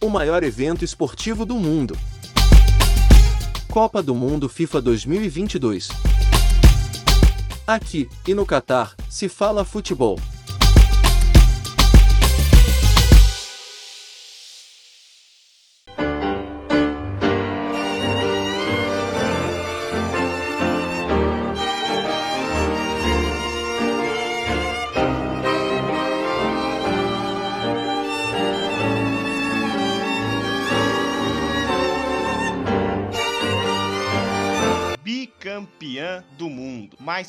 o maior evento esportivo do mundo. Copa do Mundo FIFA 2022. Aqui e no Catar se fala futebol.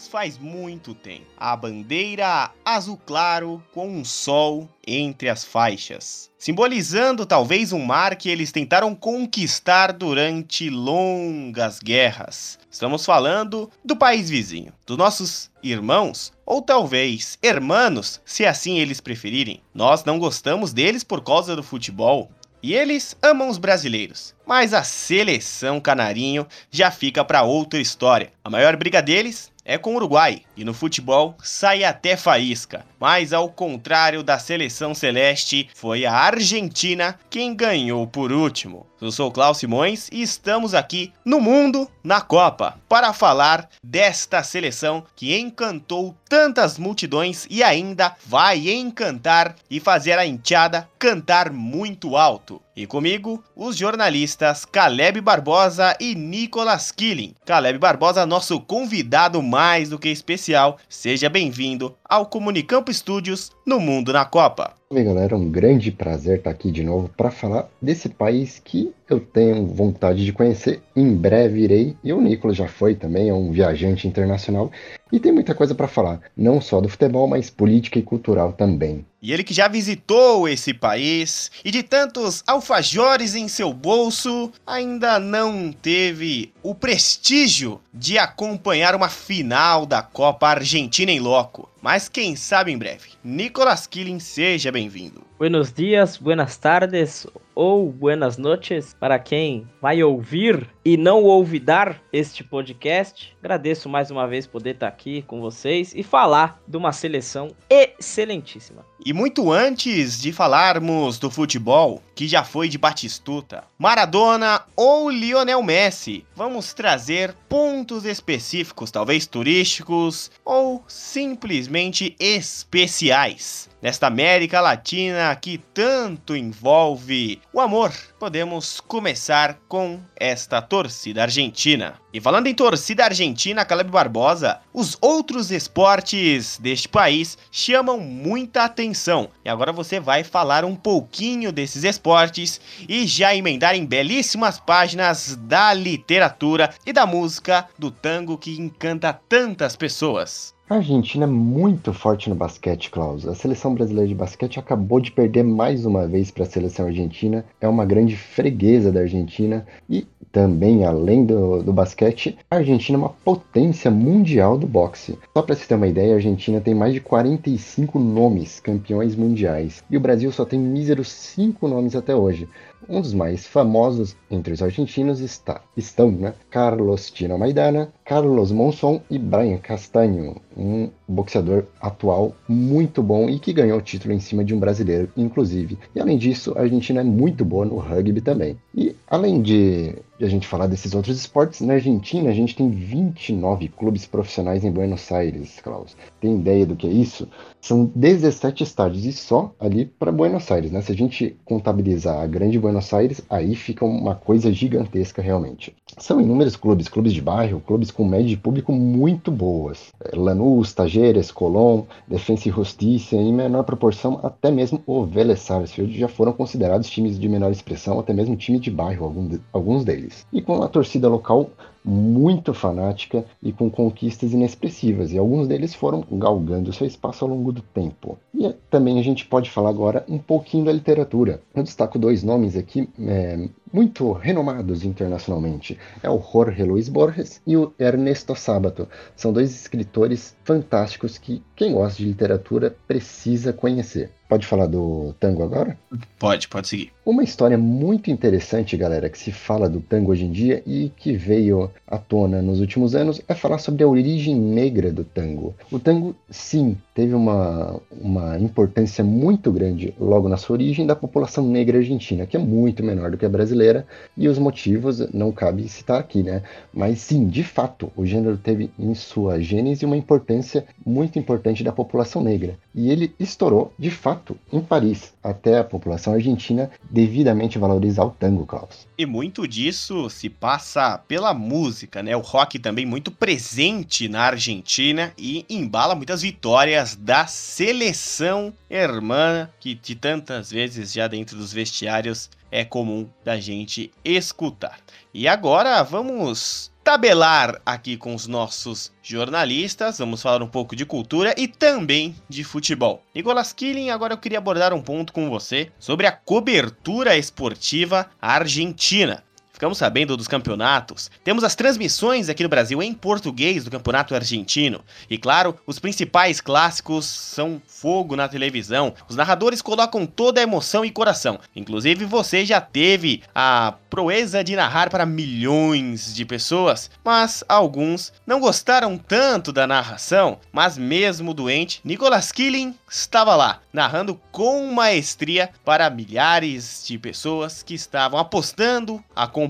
Faz muito tempo. A bandeira azul claro com um sol entre as faixas, simbolizando talvez um mar que eles tentaram conquistar durante longas guerras. Estamos falando do país vizinho, dos nossos irmãos ou talvez hermanos, se assim eles preferirem. Nós não gostamos deles por causa do futebol, e eles amam os brasileiros, mas a seleção canarinho já fica para outra história. A maior briga deles é com o Uruguai, e no futebol sai até faísca. Mas ao contrário da seleção celeste, foi a Argentina quem ganhou por último. Eu sou Klaus Simões e estamos aqui no Mundo na Copa para falar desta seleção que encantou tantas multidões e ainda vai encantar e fazer a enteada cantar muito alto. E comigo, os jornalistas Caleb Barbosa e Nicolas Killing. Caleb Barbosa, nosso convidado mais do que especial. Seja bem-vindo ao Comunicampo Studios no Mundo na Copa. Oi, galera, um grande prazer estar aqui de novo para falar desse país que eu tenho vontade de conhecer. Em breve irei, e o Nicolas já foi também, é um viajante internacional e tem muita coisa para falar, não só do futebol, mas política e cultural também. E ele que já visitou esse país e de tantos alfajores em seu bolso, ainda não teve o prestígio de acompanhar uma final da Copa Argentina em loco. Mas quem sabe em breve. Nicolas Killing, seja bem-vindo. Buenos dias, buenas tardes ou buenas noches para quem vai ouvir e não ouvidar este podcast. Agradeço mais uma vez poder estar aqui com vocês e falar de uma seleção excelentíssima. E muito antes de falarmos do futebol, que já foi de Batistuta, Maradona ou Lionel Messi, vamos trazer pontos específicos, talvez turísticos ou simplesmente especiais. Nesta América Latina que tanto envolve o amor, podemos começar com esta torcida argentina. E falando em torcida argentina, Caleb Barbosa, os outros esportes deste país chamam muita atenção. E agora você vai falar um pouquinho desses esportes e já emendar em belíssimas páginas da literatura e da música do tango que encanta tantas pessoas. A Argentina é muito forte no basquete, Klaus. A seleção brasileira de basquete acabou de perder mais uma vez para a seleção argentina. É uma grande freguesa da Argentina e também, além do, do basquete, a Argentina é uma potência mundial do boxe. Só para você ter uma ideia, a Argentina tem mais de 45 nomes campeões mundiais e o Brasil só tem míseros 5 nomes até hoje. Um dos mais famosos entre os argentinos está, estão né, Carlos Tino Maidana, Carlos Monson e Brian Castanho, um boxeador atual muito bom e que ganhou o título em cima de um brasileiro, inclusive. E além disso, a Argentina é muito boa no rugby também. E além de, a gente falar desses outros esportes, na Argentina a gente tem 29 clubes profissionais em Buenos Aires, Klaus. Tem ideia do que é isso? São 17 estádios e só ali para Buenos Aires, né? Se a gente contabilizar a grande Buenos Aires, aí fica uma coisa gigantesca realmente. São inúmeros clubes, clubes de bairro, clubes com média de público muito boas. É, Lanús, Tajeres, Colón, Defensa e Justiça, em menor proporção até mesmo o Vélez Sarsfield já foram considerados times de menor expressão, até mesmo time de bairro, alguns deles. E com a torcida local muito fanática e com conquistas inexpressivas, e alguns deles foram galgando seu espaço ao longo do tempo. E também a gente pode falar agora um pouquinho da literatura. Eu destaco dois nomes aqui é, muito renomados internacionalmente. É o Jorge Luis Borges e o Ernesto Sábato. São dois escritores fantásticos que quem gosta de literatura precisa conhecer. Pode falar do tango agora? Pode, pode seguir. Uma história muito interessante, galera, que se fala do tango hoje em dia e que veio à tona nos últimos anos é falar sobre a origem negra do tango. O tango, sim, teve uma, uma importância muito grande logo na sua origem da população negra argentina, que é muito menor do que a brasileira, e os motivos não cabe citar aqui, né? Mas sim, de fato, o gênero teve em sua gênese uma importância muito importante da população negra. E ele estourou, de fato, em Paris, até a população argentina devidamente valorizar o tango, Klaus. E muito disso se passa pela música, né? O rock também muito presente na Argentina e embala muitas vitórias da seleção hermana que de tantas vezes já dentro dos vestiários é comum da gente escutar. E agora vamos tabelar aqui com os nossos jornalistas, vamos falar um pouco de cultura e também de futebol. Nicolas Killing, agora eu queria abordar um ponto com você sobre a cobertura esportiva argentina ficamos sabendo dos campeonatos. Temos as transmissões aqui no Brasil em português do Campeonato Argentino. E claro, os principais clássicos são fogo na televisão. Os narradores colocam toda a emoção e coração. Inclusive, você já teve a proeza de narrar para milhões de pessoas, mas alguns não gostaram tanto da narração, mas mesmo doente, Nicolas Killing estava lá, narrando com maestria para milhares de pessoas que estavam apostando, acompanhando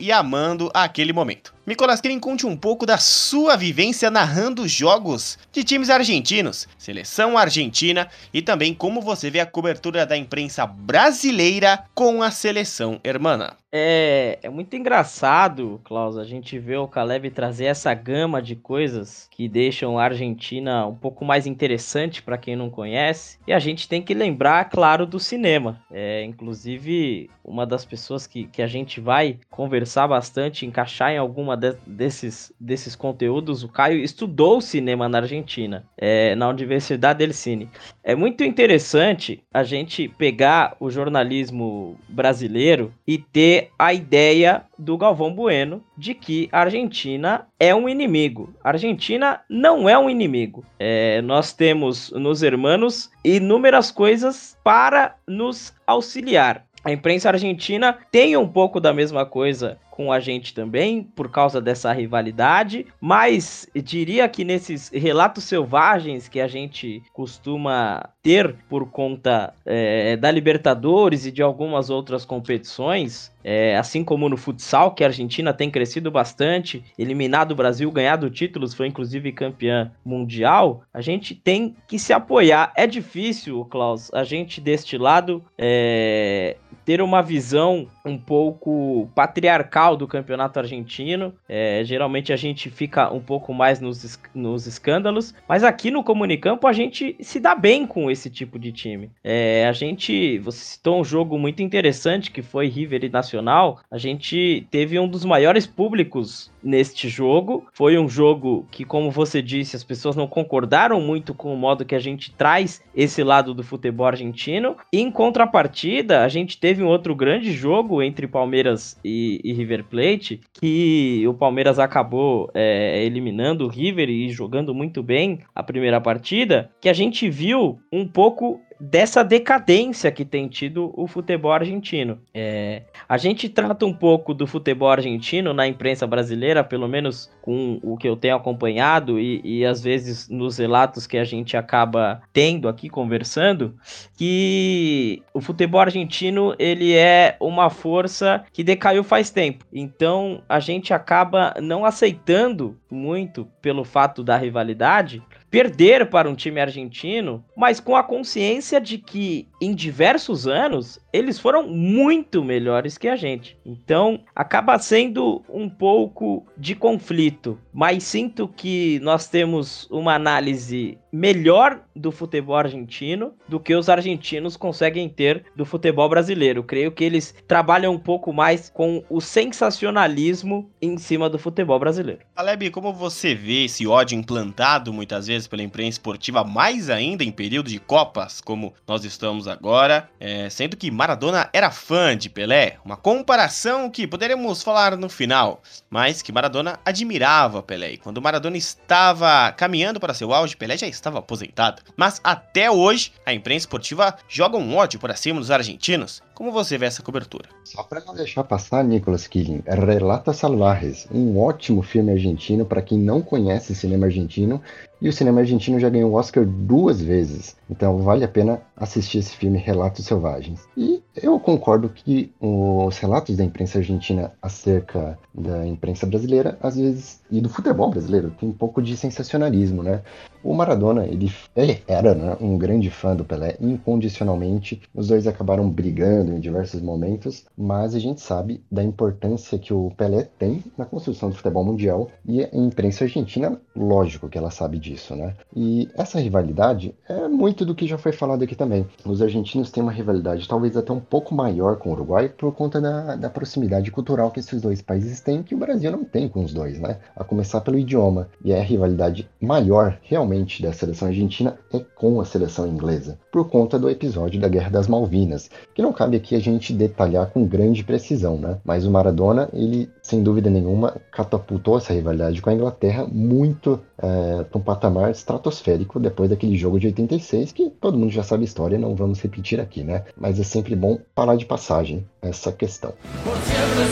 e amando aquele momento. Nicolas Killing conte um pouco da sua vivência narrando jogos de times argentinos, seleção argentina e também como você vê a cobertura da imprensa brasileira com a seleção hermana. É, é muito engraçado, Klaus, a gente vê o Caleb trazer essa gama de coisas que deixam a Argentina um pouco mais interessante para quem não conhece. E a gente tem que lembrar, claro, do cinema. É, inclusive, uma das pessoas que, que a gente vai conversar bastante, encaixar em alguma de, desses, desses conteúdos, o Caio estudou cinema na Argentina, é, na Universidade del Cine. É muito interessante a gente pegar o jornalismo brasileiro e ter a ideia do Galvão Bueno de que a Argentina é um inimigo. A Argentina não é um inimigo. É, nós temos nos hermanos inúmeras coisas para nos auxiliar. A imprensa argentina tem um pouco da mesma coisa com a gente também, por causa dessa rivalidade, mas diria que nesses relatos selvagens que a gente costuma ter por conta é, da Libertadores e de algumas outras competições, é, assim como no futsal, que a Argentina tem crescido bastante, eliminado o Brasil, ganhado títulos, foi inclusive campeã mundial, a gente tem que se apoiar. É difícil, Klaus, a gente deste lado é, ter uma visão um pouco patriarcal do campeonato argentino. É, geralmente a gente fica um pouco mais nos, nos escândalos, mas aqui no Comunicampo a gente se dá bem com esse tipo de time. É, a gente, você citou um jogo muito interessante que foi River e Nacional. A gente teve um dos maiores públicos neste jogo. Foi um jogo que, como você disse, as pessoas não concordaram muito com o modo que a gente traz esse lado do futebol argentino. Em contrapartida, a gente teve um outro grande jogo entre Palmeiras e, e River Plate, que o Palmeiras acabou é, eliminando o River e jogando muito bem a primeira partida, que a gente viu um pouco dessa decadência que tem tido o futebol argentino. É, a gente trata um pouco do futebol argentino na imprensa brasileira, pelo menos com o que eu tenho acompanhado e, e às vezes nos relatos que a gente acaba tendo aqui conversando, que o futebol argentino ele é uma força que decaiu faz tempo. Então a gente acaba não aceitando muito pelo fato da rivalidade perder para um time argentino, mas com a consciência de que em diversos anos eles foram muito melhores que a gente. Então acaba sendo um pouco de conflito, mas sinto que nós temos uma análise melhor do futebol argentino do que os argentinos conseguem ter do futebol brasileiro. Creio que eles trabalham um pouco mais com o sensacionalismo em cima do futebol brasileiro. Aleb, como você vê esse ódio implantado muitas vezes pela imprensa esportiva, mais ainda em período de Copas, como nós estamos agora, é, sendo que Maradona era fã de Pelé, uma comparação que poderemos falar no final, mas que Maradona admirava Pelé. E quando Maradona estava caminhando para seu auge, Pelé já estava aposentado. Mas até hoje, a imprensa esportiva joga um ódio por cima dos argentinos. Como você vê essa cobertura? Só para não deixar passar, Nicolas Killing, Relata Salvajes, um ótimo filme argentino para quem não conhece cinema argentino E o cinema argentino já ganhou o Oscar duas vezes. Então vale a pena assistir esse filme Relatos Selvagens. E eu concordo que os relatos da imprensa argentina acerca da imprensa brasileira, às vezes, e do futebol brasileiro, tem um pouco de sensacionalismo, né? O Maradona, ele, ele era né, um grande fã do Pelé, incondicionalmente. Os dois acabaram brigando em diversos momentos, mas a gente sabe da importância que o Pelé tem na construção do futebol mundial e a imprensa argentina, lógico que ela sabe disso, né? E essa rivalidade é muito do que já foi falado aqui também. Os argentinos têm uma rivalidade talvez até um pouco maior com o Uruguai por conta da, da proximidade cultural que esses dois países têm, que o Brasil não tem com os dois, né? A começar pelo idioma. E a rivalidade maior, realmente da seleção argentina é com a seleção inglesa, por conta do episódio da Guerra das Malvinas, que não cabe aqui a gente detalhar com grande precisão, né? Mas o Maradona, ele sem dúvida nenhuma catapultou essa rivalidade com a Inglaterra muito é, para um patamar estratosférico depois daquele jogo de 86, que todo mundo já sabe a história, não vamos repetir aqui, né? Mas é sempre bom falar de passagem essa questão. Por sempre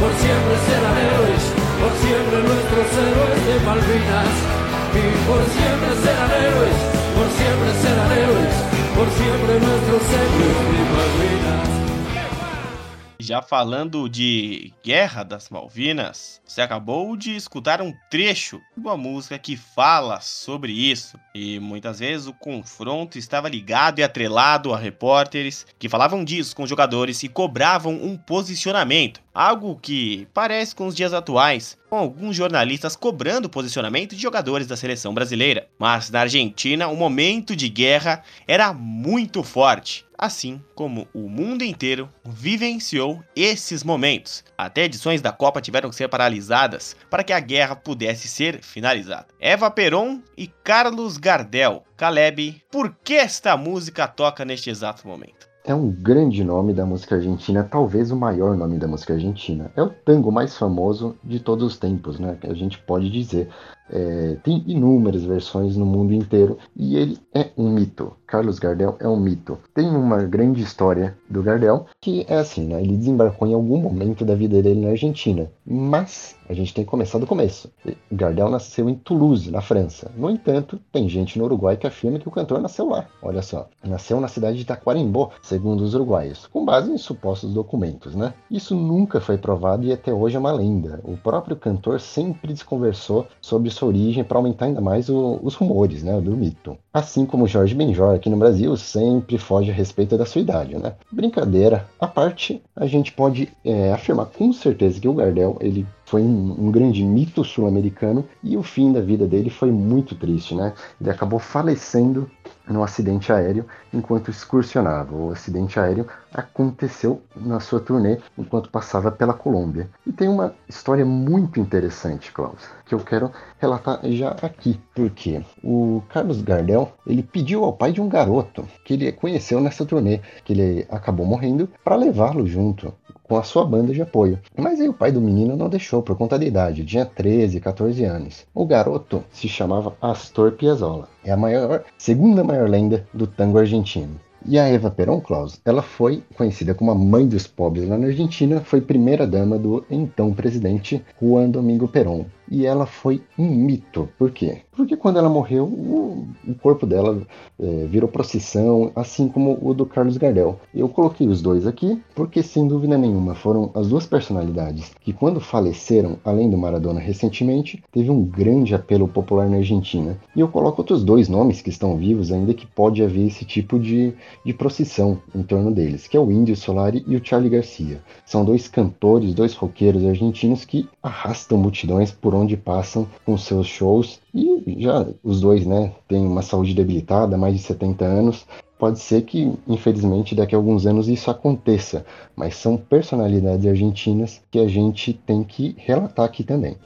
por sempre por sempre de Malvinas. por por por. Já falando de Guerra das Malvinas, você acabou de escutar um trecho de uma música que fala sobre isso. E muitas vezes o confronto estava ligado e atrelado a repórteres que falavam disso com jogadores e cobravam um posicionamento. Algo que parece com os dias atuais, com alguns jornalistas cobrando o posicionamento de jogadores da seleção brasileira. Mas na Argentina, o momento de guerra era muito forte assim como o mundo inteiro vivenciou esses momentos. Até edições da Copa tiveram que ser paralisadas para que a guerra pudesse ser finalizada. Eva Peron e Carlos Gardel. Caleb, por que esta música toca neste exato momento? É um grande nome da música argentina, talvez o maior nome da música argentina. É o tango mais famoso de todos os tempos, né? Que a gente pode dizer. É, tem inúmeras versões no mundo inteiro e ele é um mito. Carlos Gardel é um mito. Tem uma grande história do Gardel que é assim, né? Ele desembarcou em algum momento da vida dele na Argentina, mas a gente tem que começar do começo. Gardel nasceu em Toulouse, na França. No entanto, tem gente no Uruguai que afirma que o cantor nasceu lá. Olha só, nasceu na cidade de Taquarembó, segundo os uruguaios, com base em supostos documentos, né? Isso nunca foi provado e até hoje é uma lenda. O próprio cantor sempre desconversou sobre sua origem para aumentar ainda mais o, os rumores, né, do mito. Assim como Jorge Benjor aqui no Brasil sempre foge a respeito da sua idade, né? Brincadeira à parte, a gente pode é, afirmar com certeza que o Gardel ele foi um, um grande mito sul-americano e o fim da vida dele foi muito triste, né? Ele acabou falecendo num acidente aéreo enquanto excursionava. O acidente aéreo aconteceu na sua turnê enquanto passava pela Colômbia. E tem uma história muito interessante, Klaus, que eu quero relatar já aqui. Porque o Carlos Gardel, ele pediu ao pai de um garoto que ele conheceu nessa turnê, que ele acabou morrendo, para levá-lo junto com a sua banda de apoio. Mas aí o pai do menino não deixou por conta da idade, tinha 13, 14 anos. O garoto se chamava Astor Piazzolla. É a maior, segunda maior lenda do tango argentino. E a Eva Perón Claus, ela foi conhecida como a mãe dos pobres lá na Argentina, foi primeira dama do então presidente Juan Domingo Perón e ela foi um mito. Por quê? Porque quando ela morreu, o, o corpo dela é, virou procissão, assim como o do Carlos Gardel. Eu coloquei os dois aqui porque, sem dúvida nenhuma, foram as duas personalidades que, quando faleceram, além do Maradona recentemente, teve um grande apelo popular na Argentina. E eu coloco outros dois nomes que estão vivos, ainda que pode haver esse tipo de, de procissão em torno deles, que é o Índio Solari e o Charlie Garcia. São dois cantores, dois roqueiros argentinos que arrastam multidões por onde passam com seus shows. E já os dois, né, têm uma saúde debilitada, mais de 70 anos. Pode ser que, infelizmente, daqui a alguns anos isso aconteça, mas são personalidades argentinas que a gente tem que relatar aqui também.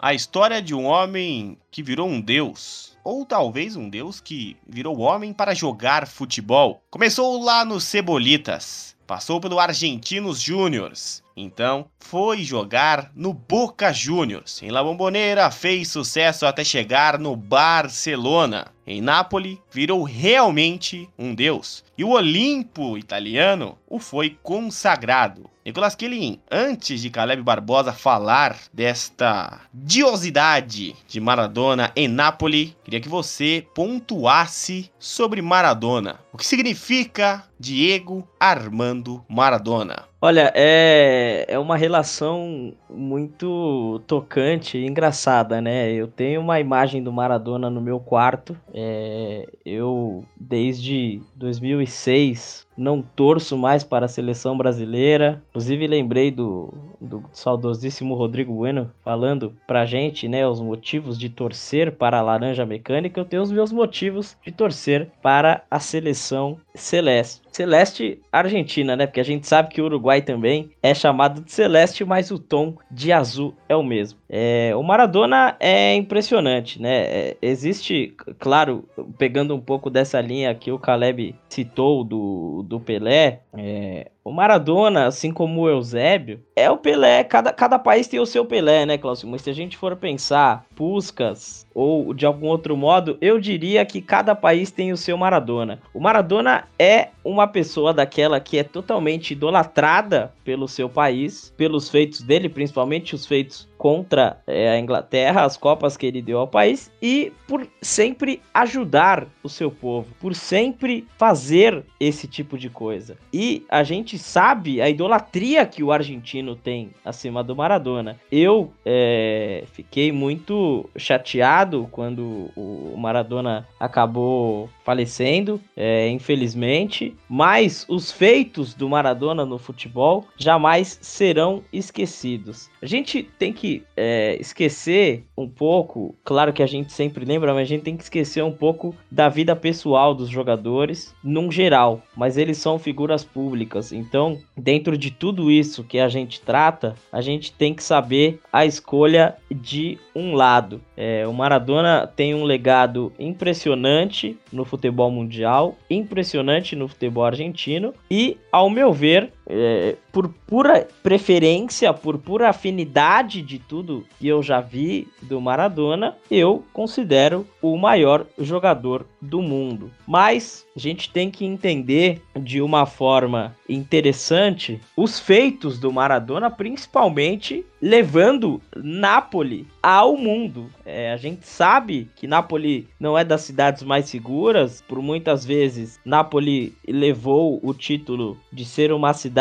A história de um homem que virou um deus. Ou talvez um deus que virou homem para jogar futebol. Começou lá no Cebolitas, passou pelo Argentinos Júniors, então foi jogar no Boca Juniors. Em La Bombonera fez sucesso até chegar no Barcelona. Em Nápoles, virou realmente um deus. E o Olimpo italiano o foi consagrado. Nicolas Killing, antes de Caleb Barbosa falar desta diosidade de Maradona em Nápoles, queria que você pontuasse sobre Maradona. O que significa Diego Armando Maradona? Olha, é, é uma relação muito tocante e engraçada, né? Eu tenho uma imagem do Maradona no meu quarto. É, eu, desde 2006, não torço mais para a seleção brasileira. Inclusive, lembrei do, do saudosíssimo Rodrigo Bueno falando pra gente, né, os motivos de torcer para a Laranja Mecânica. Eu tenho os meus motivos de torcer para a seleção celeste. Celeste Argentina, né? Porque a gente sabe que o Uruguai também é chamado de celeste, mas o tom de azul é o mesmo. É, o Maradona é impressionante, né? É, existe, claro, pegando um pouco dessa linha que o Caleb citou do, do Pelé, é, o Maradona, assim como o Eusébio, é o Pelé. Cada, cada país tem o seu Pelé, né, Cláudio? Mas se a gente for pensar Puscas ou de algum outro modo, eu diria que cada país tem o seu Maradona. O Maradona é uma pessoa daquela que é totalmente idolatrada pelo seu país, pelos feitos dele, principalmente os feitos contra é, a Inglaterra, as copas que ele deu ao país e por sempre ajudar o seu povo, por sempre fazer esse tipo de coisa. E a gente sabe a idolatria que o argentino tem acima do Maradona. Eu é, fiquei muito chateado quando o Maradona acabou falecendo, é, infelizmente, mas os feitos do Maradona no futebol jamais serão esquecidos. A gente tem que é, esquecer um pouco, claro que a gente sempre lembra, mas a gente tem que esquecer um pouco da vida pessoal dos jogadores, num geral, mas eles são figuras públicas, então, dentro de tudo isso que a gente trata, a gente tem que saber a escolha de um lado. É, o Maradona tem um legado impressionante no futebol mundial, impressionante no futebol argentino e, ao meu ver, é, por pura preferência, por pura afinidade de tudo que eu já vi do Maradona, eu considero o maior jogador do mundo. Mas a gente tem que entender de uma forma interessante os feitos do Maradona, principalmente levando Nápoles ao mundo. É, a gente sabe que Nápoles não é das cidades mais seguras, por muitas vezes Nápoles levou o título de ser uma cidade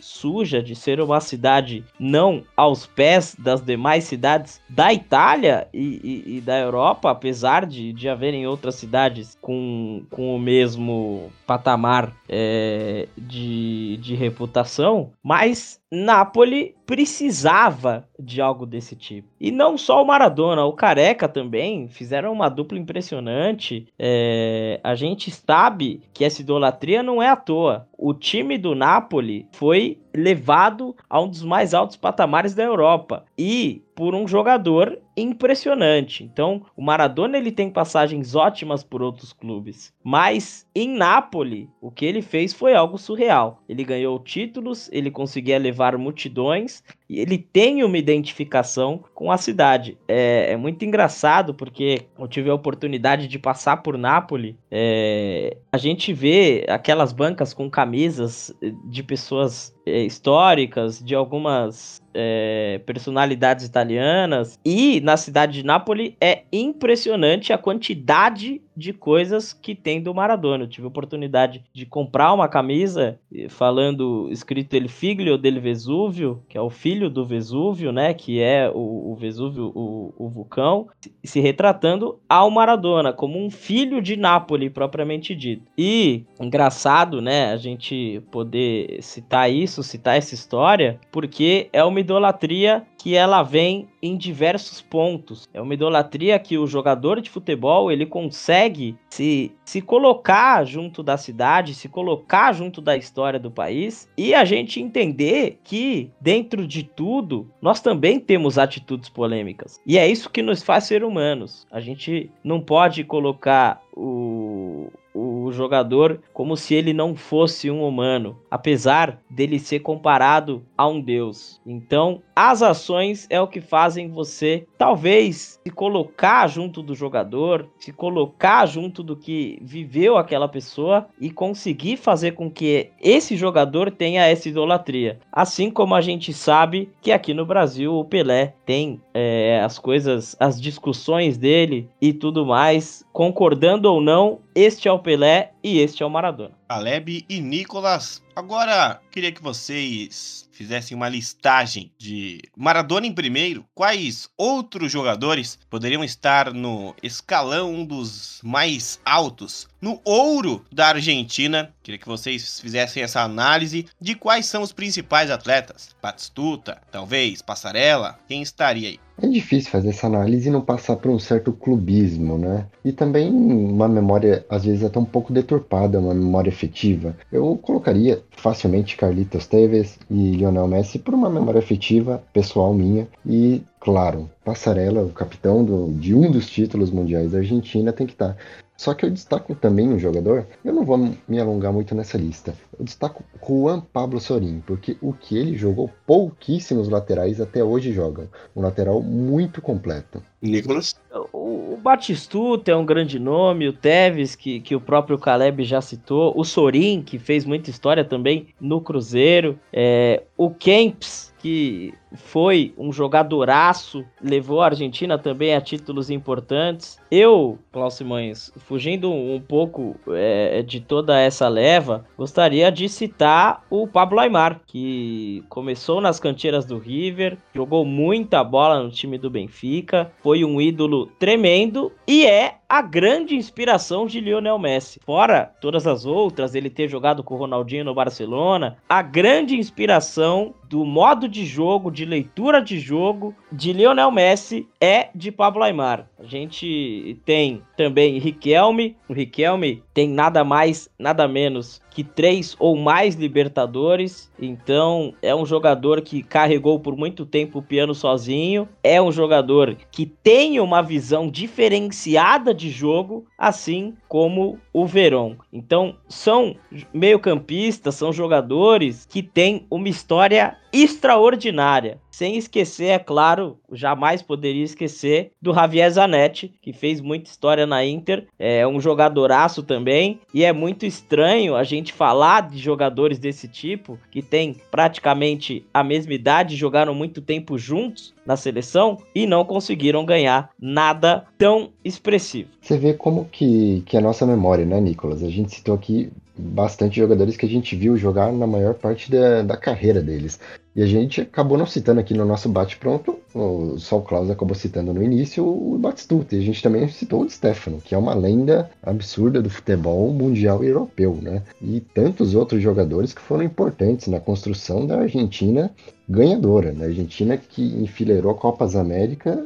suja, de ser uma cidade não aos pés das demais cidades da Itália e, e, e da Europa, apesar de, de haverem outras cidades com, com o mesmo patamar é, de, de reputação, mas Napoli precisava de algo desse tipo. E não só o Maradona, o Careca também fizeram uma dupla impressionante. É, a gente sabe que essa idolatria não é à toa. O time do Napoli foi levado a um dos mais altos patamares da Europa e por um jogador impressionante. Então, o Maradona ele tem passagens ótimas por outros clubes, mas em Nápoles, o que ele fez foi algo surreal. Ele ganhou títulos, ele conseguia levar multidões ele tem uma identificação com a cidade. É, é muito engraçado porque eu tive a oportunidade de passar por Nápoles. É, a gente vê aquelas bancas com camisas de pessoas é, históricas, de algumas é, personalidades italianas. E na cidade de Nápoles é impressionante a quantidade de coisas que tem do Maradona. Eu tive a oportunidade de comprar uma camisa falando escrito ele figlio del Vesúvio, que é o filho do Vesúvio, né? Que é o, o Vesúvio, o, o vulcão, se retratando ao Maradona como um filho de Nápoles propriamente dito. E engraçado, né? A gente poder citar isso, citar essa história, porque é uma idolatria que ela vem em diversos pontos. É uma idolatria que o jogador de futebol ele consegue se, se colocar junto da cidade, se colocar junto da história do país e a gente entender que dentro de tudo nós também temos atitudes polêmicas. E é isso que nos faz ser humanos. A gente não pode colocar o, o o jogador como se ele não fosse um humano, apesar dele ser comparado a um deus. Então, as ações é o que fazem você talvez se colocar junto do jogador, se colocar junto do que viveu aquela pessoa e conseguir fazer com que esse jogador tenha essa idolatria. Assim como a gente sabe que aqui no Brasil o Pelé tem é, as coisas, as discussões dele e tudo mais, concordando ou não, este é o Pelé e este é o Maradona. Caleb e Nicolas. Agora, queria que vocês fizessem uma listagem de Maradona em primeiro, quais outros jogadores poderiam estar no escalão dos mais altos, no ouro da Argentina. Queria que vocês fizessem essa análise de quais são os principais atletas. Batistuta, talvez, Passarela, quem estaria aí? É difícil fazer essa análise e não passar por um certo clubismo, né? E também uma memória, às vezes, até um pouco deturpada, uma memória efetiva. Eu colocaria facilmente Carlitos Tevez e Lionel Messi por uma memória efetiva pessoal minha. E, claro, Passarela, o capitão do, de um dos títulos mundiais da Argentina, tem que estar. Só que eu destaco também um jogador, eu não vou me alongar muito nessa lista. Eu destaco Juan Pablo Sorin, porque o que ele jogou, pouquíssimos laterais até hoje jogam. Um lateral muito completo. Nicolas? O, o Batistuta é um grande nome, o Tevez, que, que o próprio Caleb já citou, o Sorin, que fez muita história também no Cruzeiro, é, o Kempis, que foi um jogadoraço, levou a Argentina também a títulos importantes. Eu, Klaus Simões, fugindo um pouco é, de toda essa leva, gostaria de citar o Pablo Aymar, que começou nas canteiras do River, jogou muita bola no time do Benfica, foi um ídolo tremendo e é a grande inspiração de Lionel Messi. Fora todas as outras, ele ter jogado com o Ronaldinho no Barcelona, a grande inspiração do modo de jogo, de leitura de jogo de Lionel Messi é de Pablo Aymar. A gente tem também Riquelme. O Riquelme tem nada mais, nada menos que três ou mais Libertadores. Então é um jogador que carregou por muito tempo o piano sozinho. É um jogador que tem uma visão diferenciada de jogo, assim como o Verón. Então são meio-campistas, são jogadores que têm uma história extraordinária. Sem esquecer, é claro, jamais poderia esquecer do Javier Zanetti, que fez muita história na Inter, é um jogadoraço também, e é muito estranho a gente falar de jogadores desse tipo, que tem praticamente a mesma idade, jogaram muito tempo juntos na seleção e não conseguiram ganhar nada tão expressivo. Você vê como que, que é a nossa memória, né, Nicolas? A gente citou aqui bastante jogadores que a gente viu jogar na maior parte da, da carreira deles. E a gente acabou não citando aqui no nosso bate-pronto, o Klaus acabou citando no início o Batistuta, e a gente também citou o Stefano, que é uma lenda absurda do futebol mundial e europeu, né? E tantos outros jogadores que foram importantes na construção da Argentina ganhadora, né? Argentina que enfileirou Copas América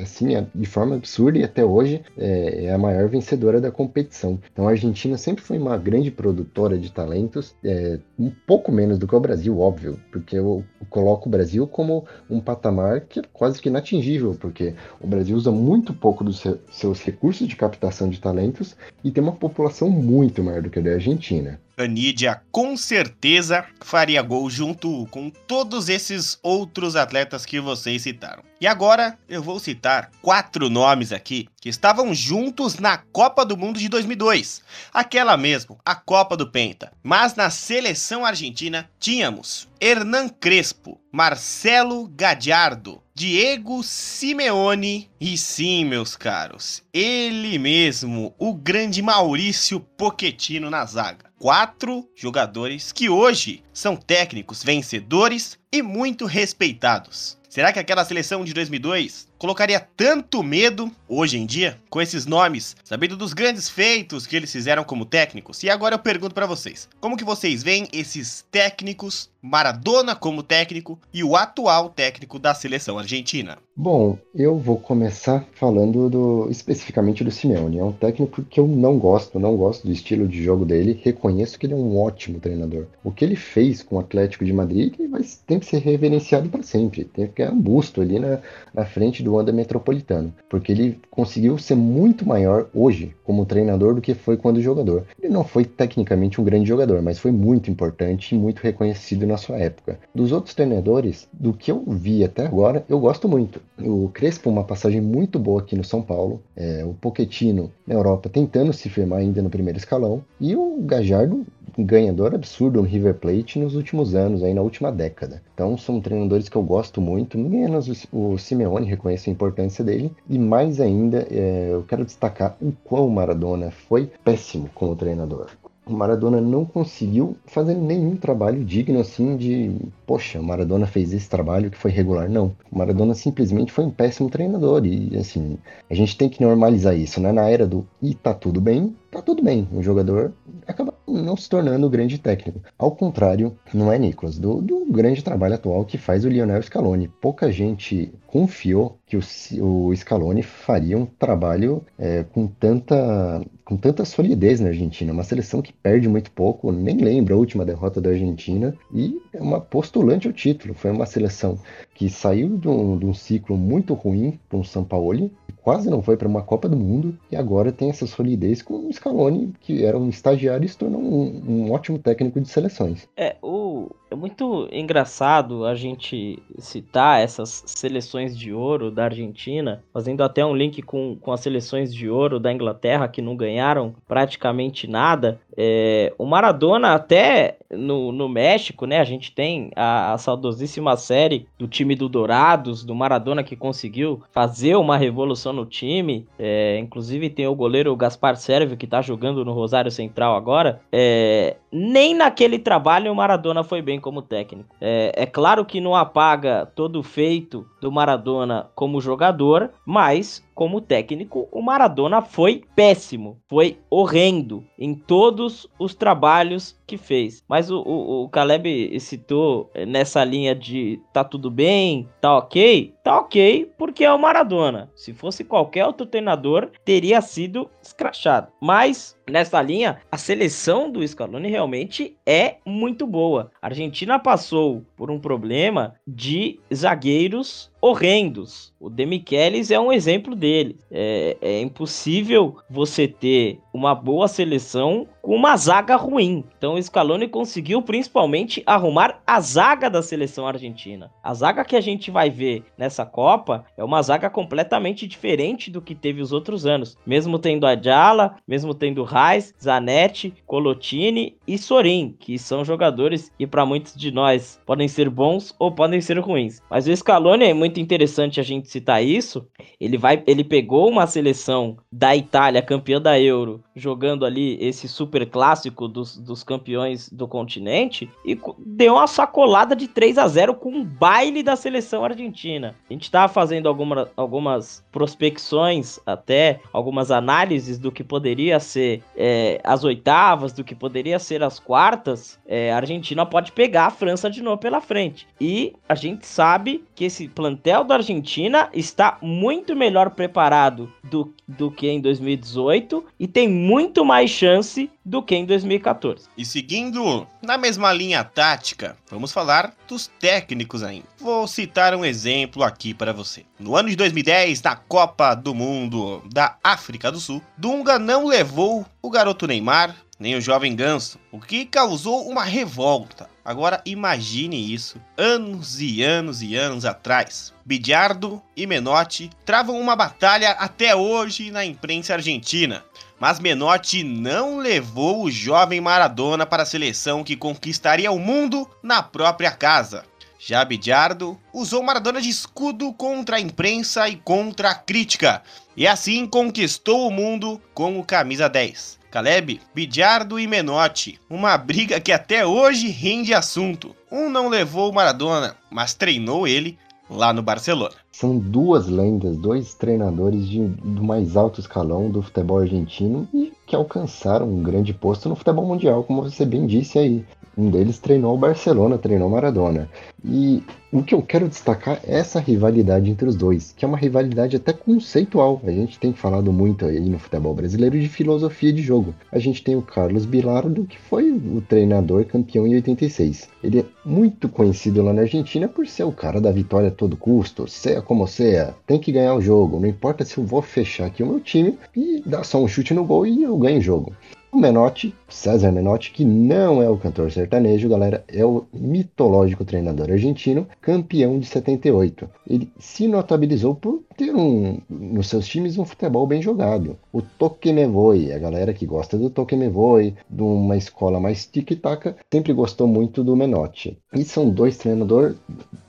assim, é, de forma absurda e até hoje é, é, a maior vencedora da competição. Então a Argentina sempre foi uma grande produtora de talentos, é, um pouco menos do que o Brasil, óbvio, porque eu coloco o Brasil como um patamar que é quase que inatingível, porque o Brasil usa muito pouco dos seus recursos de captação de talentos e tem uma população muito maior do que a da Argentina. Canidia com certeza faria gol junto com todos esses outros atletas que vocês citaram. E agora eu vou citar quatro nomes aqui que estavam juntos na Copa do Mundo de 2002, aquela mesmo, a Copa do Penta. Mas na seleção argentina tínhamos Hernan Crespo, Marcelo Gadiardo, Diego Simeone e sim, meus caros, ele mesmo, o grande Maurício Pochettino na zaga quatro jogadores que hoje são técnicos vencedores e muito respeitados. Será que aquela seleção de 2002 colocaria tanto medo hoje em dia com esses nomes, sabendo dos grandes feitos que eles fizeram como técnicos? E agora eu pergunto para vocês, como que vocês veem esses técnicos, Maradona como técnico e o atual técnico da seleção argentina? Bom, eu vou começar falando do, especificamente do Simeone. É um técnico que eu não gosto, não gosto do estilo de jogo dele. Reconheço que ele é um ótimo treinador. O que ele fez com o Atlético de Madrid vai, tem que ser reverenciado para sempre. Tem que ter um busto ali na, na frente do do Wanda Metropolitano, porque ele conseguiu ser muito maior hoje como treinador do que foi quando jogador. Ele não foi tecnicamente um grande jogador, mas foi muito importante e muito reconhecido na sua época. Dos outros treinadores, do que eu vi até agora, eu gosto muito. O Crespo, uma passagem muito boa aqui no São Paulo, é, o Pochettino na Europa tentando se firmar ainda no primeiro escalão, e o Gajardo, um ganhador absurdo no River Plate nos últimos anos, aí na última década. Então são treinadores que eu gosto muito, menos o, Simeone reconhece a importância dele, e mais ainda é, eu quero destacar o quão Maradona foi péssimo como treinador o Maradona não conseguiu fazer nenhum trabalho digno assim de, poxa, o Maradona fez esse trabalho que foi regular. Não. O Maradona simplesmente foi um péssimo treinador e assim, a gente tem que normalizar isso, né? Na era do e tá tudo bem, tá tudo bem. O jogador acaba não se tornando o grande técnico. Ao contrário, não é Nicolas, do, do grande trabalho atual que faz o Lionel Scaloni. Pouca gente confiou que o, o Scaloni faria um trabalho é, com tanta com tanta solidez na Argentina, uma seleção que perde muito pouco, nem lembro a última derrota da Argentina, e é uma postulante ao título. Foi uma seleção que saiu de um, de um ciclo muito ruim um São Paulo, quase não foi para uma Copa do Mundo, e agora tem essa solidez com o Scaloni, que era um estagiário e se tornou um, um ótimo técnico de seleções. É, o, é muito engraçado a gente citar essas seleções de ouro da Argentina, fazendo até um link com, com as seleções de ouro da Inglaterra, que não ganharam praticamente nada. É, o Maradona, até no, no México, né? A gente tem a, a, saudosíssima série do time do Dourados, do Maradona que conseguiu fazer uma revolução no time. É, inclusive tem o goleiro Gaspar Sérvio que tá jogando no Rosário Central agora. É, nem naquele trabalho o Maradona foi bem como técnico. É, é claro que não apaga todo o feito do Maradona como jogador, mas como técnico, o Maradona foi péssimo, foi horrendo em todos os trabalhos que fez. Mas o, o, o Caleb citou nessa linha de tá tudo bem, tá ok, tá ok, porque é o Maradona. Se fosse qualquer outro treinador, teria sido escrachado. Mas nessa linha, a seleção do Scaloni realmente é muito boa. A Argentina passou por um problema de zagueiros horrendos. O Demichelis é um exemplo dele. É, é, impossível você ter uma boa seleção com uma zaga ruim. Então o Scaloni conseguiu principalmente arrumar a zaga da seleção argentina. A zaga que a gente vai ver nessa Copa é uma zaga completamente diferente do que teve os outros anos. Mesmo tendo Adjala, mesmo tendo Reis, Zanetti, Colotini e Sorin, que são jogadores que para muitos de nós podem ser bons ou podem ser ruins. Mas o Scaloni é muito interessante a gente citar isso. Ele vai, ele pegou uma seleção da Itália, campeã da Euro, jogando ali esse super clássico dos, dos campeões do continente e deu uma sacolada de 3 a 0 com um baile da seleção argentina. A gente estava fazendo alguma, algumas prospecções, até algumas análises do que poderia ser é, as oitavas, do que poderia ser as quartas. É, a Argentina pode pegar a França de novo pela frente. E a gente sabe que esse plantel da Argentina está muito melhor preparado do, do que em 2018 e tem muito mais chance do que em 2014. E seguindo na mesma linha tática, vamos falar dos técnicos ainda. Vou citar um exemplo aqui para você. No ano de 2010, na Copa do Mundo da África do Sul, Dunga não levou o garoto Neymar nem o jovem Ganso, o que causou uma revolta. Agora imagine isso, anos e anos e anos atrás. Bidiardo e Menotti travam uma batalha até hoje na imprensa argentina mas Menotti não levou o jovem Maradona para a seleção que conquistaria o mundo na própria casa. Já Bidiardo usou Maradona de escudo contra a imprensa e contra a crítica, e assim conquistou o mundo com o camisa 10. Caleb, Bidiardo e Menotti, uma briga que até hoje rende assunto. Um não levou o Maradona, mas treinou ele lá no Barcelona. São duas lendas, dois treinadores de, do mais alto escalão do futebol argentino e que alcançaram um grande posto no futebol mundial, como você bem disse aí. Um deles treinou o Barcelona, treinou Maradona. E o que eu quero destacar é essa rivalidade entre os dois, que é uma rivalidade até conceitual. A gente tem falado muito aí no futebol brasileiro de filosofia de jogo. A gente tem o Carlos Bilardo, que foi o treinador campeão em 86. Ele é muito conhecido lá na Argentina por ser o cara da vitória a todo custo, seja como seja, tem que ganhar o jogo, não importa se eu vou fechar aqui o meu time e dar só um chute no gol e eu ganho o jogo. O Menotti, César Menotti, que não é o cantor sertanejo, galera, é o mitológico treinador argentino, campeão de 78. Ele se notabilizou por ter um, nos seus times um futebol bem jogado. O Toque Me Voy, a galera que gosta do Toque Me Voy, de uma escola mais tic-tac, sempre gostou muito do Menotti. E são dois treinadores,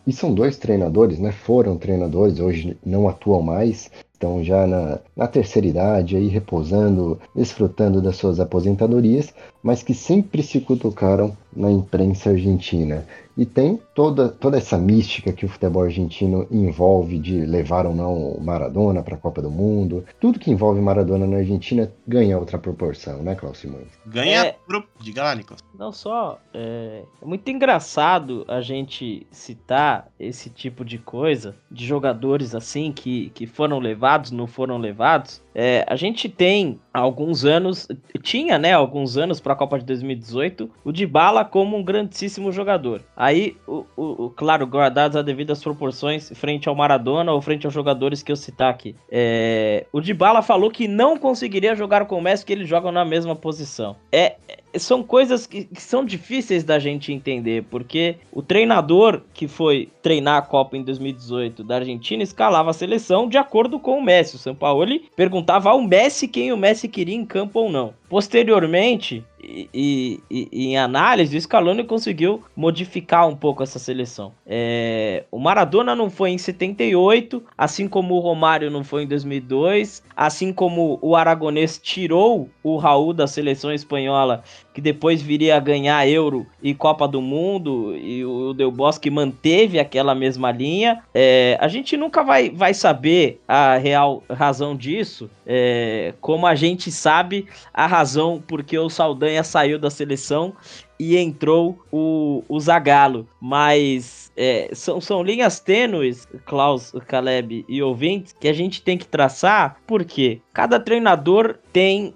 e são dois treinadores, né? Foram treinadores, hoje não atuam mais, estão já na, na terceira idade, aí repousando, desfrutando das suas aposentadorias, mas que sempre se cutucaram na imprensa argentina. E tem toda, toda essa mística que o futebol argentino envolve de levar ou não o Maradona para a Copa do Mundo. Tudo que envolve Maradona na Argentina ganha outra proporção, né, Cláudio Simões? Ganha É. pro... Diga lá, Nicolas. Não só. É, é muito engraçado a gente citar esse tipo de coisa, de jogadores assim que, que foram levados, não foram levados. É, a gente tem há alguns anos, tinha, né, alguns anos para a Copa de 2018, o Dybala como um grandíssimo jogador. Aí, o, o, claro, guardadas as devidas proporções frente ao Maradona ou frente aos jogadores que eu citar aqui. É, o Dybala falou que não conseguiria jogar com o Messi, que eles jogam na mesma posição. É- são coisas que, que são difíceis da gente entender, porque o treinador que foi treinar a Copa em 2018 da Argentina escalava a seleção de acordo com o Messi. O Sampaoli perguntava ao Messi quem o Messi queria em campo ou não. Posteriormente, e, e- e- em análise, o Scaloni conseguiu modificar um pouco essa seleção. É, o Maradona não foi em 78, assim como o Romário não foi em 2002, assim como o Aragonês tirou o Raul da seleção espanhola, que depois viria a ganhar Euro e Copa do Mundo, e o Del Bosque manteve aquela mesma linha. É, a gente nunca vai, vai saber a real razão disso, é, como a gente sabe a razão porque o Saldanha saiu da seleção e entrou o, o Zagallo. Mas é, são, são linhas tênues, Klaus, Caleb e ouvintes, que a gente tem que traçar, porque cada treinador tem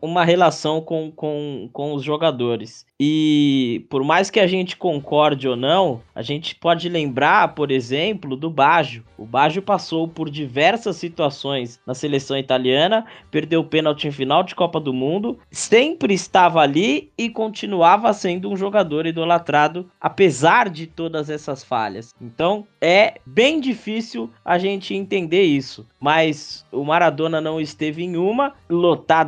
uma relação com, com, com os jogadores. E por mais que a gente concorde ou não, a gente pode lembrar, por exemplo, do Baggio. O Baggio passou por diversas situações na seleção italiana, perdeu o pênalti em final de Copa do Mundo, sempre estava ali e continuava sendo um jogador idolatrado, apesar de todas essas falhas. Então é bem difícil a gente entender isso. Mas o Maradona não esteve em uma,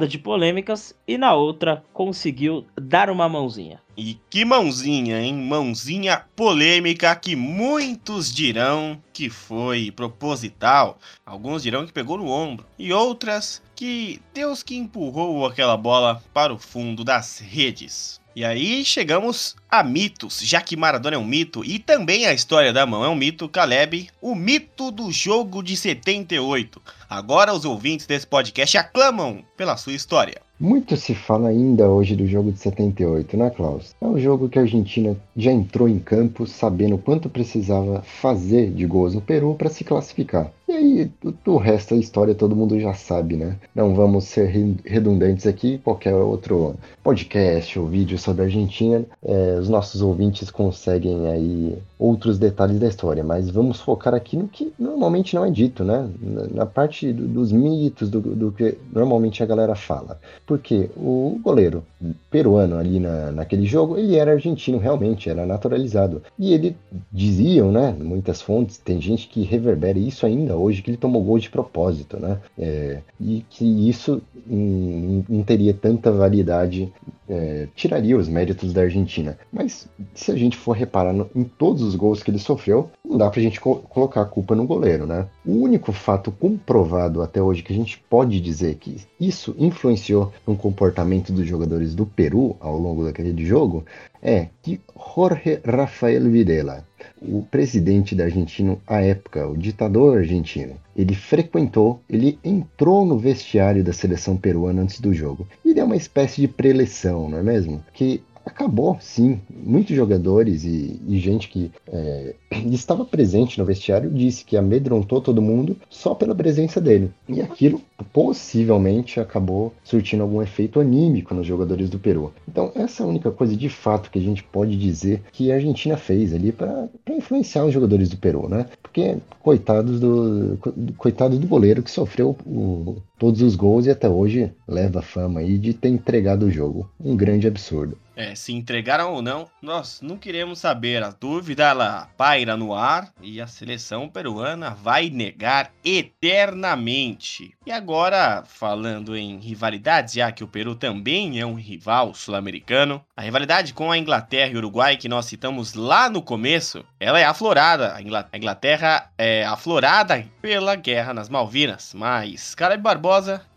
de polêmicas, e na outra conseguiu dar uma mãozinha. E que mãozinha, hein? Mãozinha polêmica que muitos dirão que foi proposital, alguns dirão que pegou no ombro, e outras que Deus que empurrou aquela bola para o fundo das redes. E aí chegamos a mitos, já que Maradona é um mito e também a história da mão é um mito, Caleb, o mito do jogo de 78. Agora os ouvintes desse podcast aclamam pela sua história. Muito se fala ainda hoje do jogo de 78, né, Klaus? É um jogo que a Argentina já entrou em campo sabendo quanto precisava fazer de gols no Peru para se classificar. E aí, o, o resto da história todo mundo já sabe, né? Não vamos ser re- redundantes aqui, qualquer outro podcast ou vídeo sobre a Argentina, é, os nossos ouvintes conseguem aí outros detalhes da história, mas vamos focar aqui no que normalmente não é dito, né? Na, na parte do- dos mitos, do, do que normalmente a galera fala. Porque o goleiro peruano ali na, naquele jogo, ele era argentino realmente, era naturalizado. E ele diziam, né, muitas fontes, tem gente que reverbera isso ainda hoje, que ele tomou gol de propósito, né? É, e que isso não teria tanta validade, é, tiraria os méritos da Argentina. Mas se a gente for reparar no- em todos os gols que ele sofreu, não dá pra gente co- colocar a culpa no goleiro, né? O único fato comprovado até hoje que a gente pode dizer que isso influenciou no comportamento dos jogadores do Peru ao longo daquele jogo é que Jorge Rafael Videla, o presidente da Argentina à época, o ditador argentino, ele frequentou, ele entrou no vestiário da seleção peruana antes do jogo. E deu uma espécie de preleção, não é mesmo? Que acabou, sim. Muitos jogadores e, e gente que é, estava presente no vestiário disse que amedrontou todo mundo só pela presença dele. E aquilo possivelmente acabou surtindo algum efeito anímico nos jogadores do Peru. Então, essa é a única coisa de fato que a gente pode dizer que a Argentina fez ali para influenciar os jogadores do Peru, né? Porque coitados do coitados do goleiro que sofreu o, todos os gols e até hoje leva a fama aí de ter entregado o jogo. Um grande absurdo. É, se entregaram ou não, nós não queremos saber. A dúvida ela paira no ar e a seleção peruana vai negar eternamente. E agora, falando em rivalidades, já que o Peru também é um rival sul-americano, a rivalidade com a Inglaterra e o Uruguai que nós citamos lá no começo, ela é aflorada. A Inglaterra é aflorada pela guerra nas Malvinas. Mas, cara de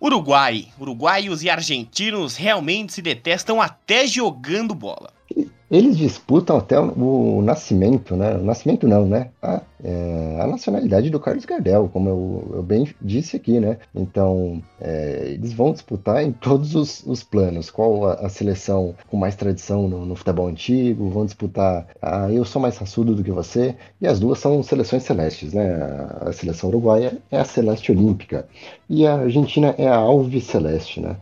Uruguai, uruguaios e argentinos realmente se detestam até jogando bola. Eles disputam até o, nascimento, né? O nascimento não, né? A, é, a nacionalidade do Carlos Gardel, como eu, eu bem disse aqui, né? Então, é, eles vão disputar em todos os, os planos. Qual a, a, seleção com mais tradição no, no, futebol antigo? Vão disputar, ah, eu sou mais raçudo do que você. E as duas são seleções celestes, né? A, a seleção uruguaia é a celeste olímpica e a Argentina é a alve celeste, né?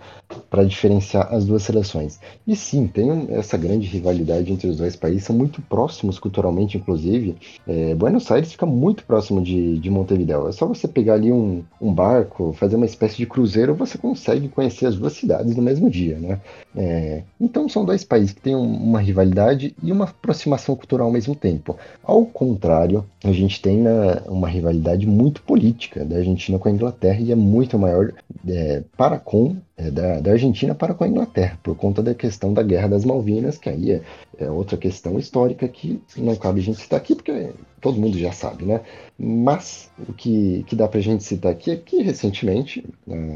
Para diferenciar as duas seleções. E sim, tem essa grande rivalidade entre os dois países, são muito próximos culturalmente, inclusive. É, Buenos Aires fica muito próximo de, de Montevideo. É só você pegar ali um, um barco, fazer uma espécie de cruzeiro, você consegue conhecer as duas cidades no mesmo dia, né? É, então são dois países que têm uma rivalidade e uma aproximação cultural ao mesmo tempo. Ao contrário, a gente tem né, uma rivalidade muito política da Argentina com a Inglaterra e é muito maior é, para com é, da, da, Argentina para com a Inglaterra, por conta da questão da Guerra das Malvinas, que aí é, é, outra questão histórica que não cabe a gente citar aqui, porque todo mundo já sabe, né? Mas o que, que dá para a gente citar aqui é que recentemente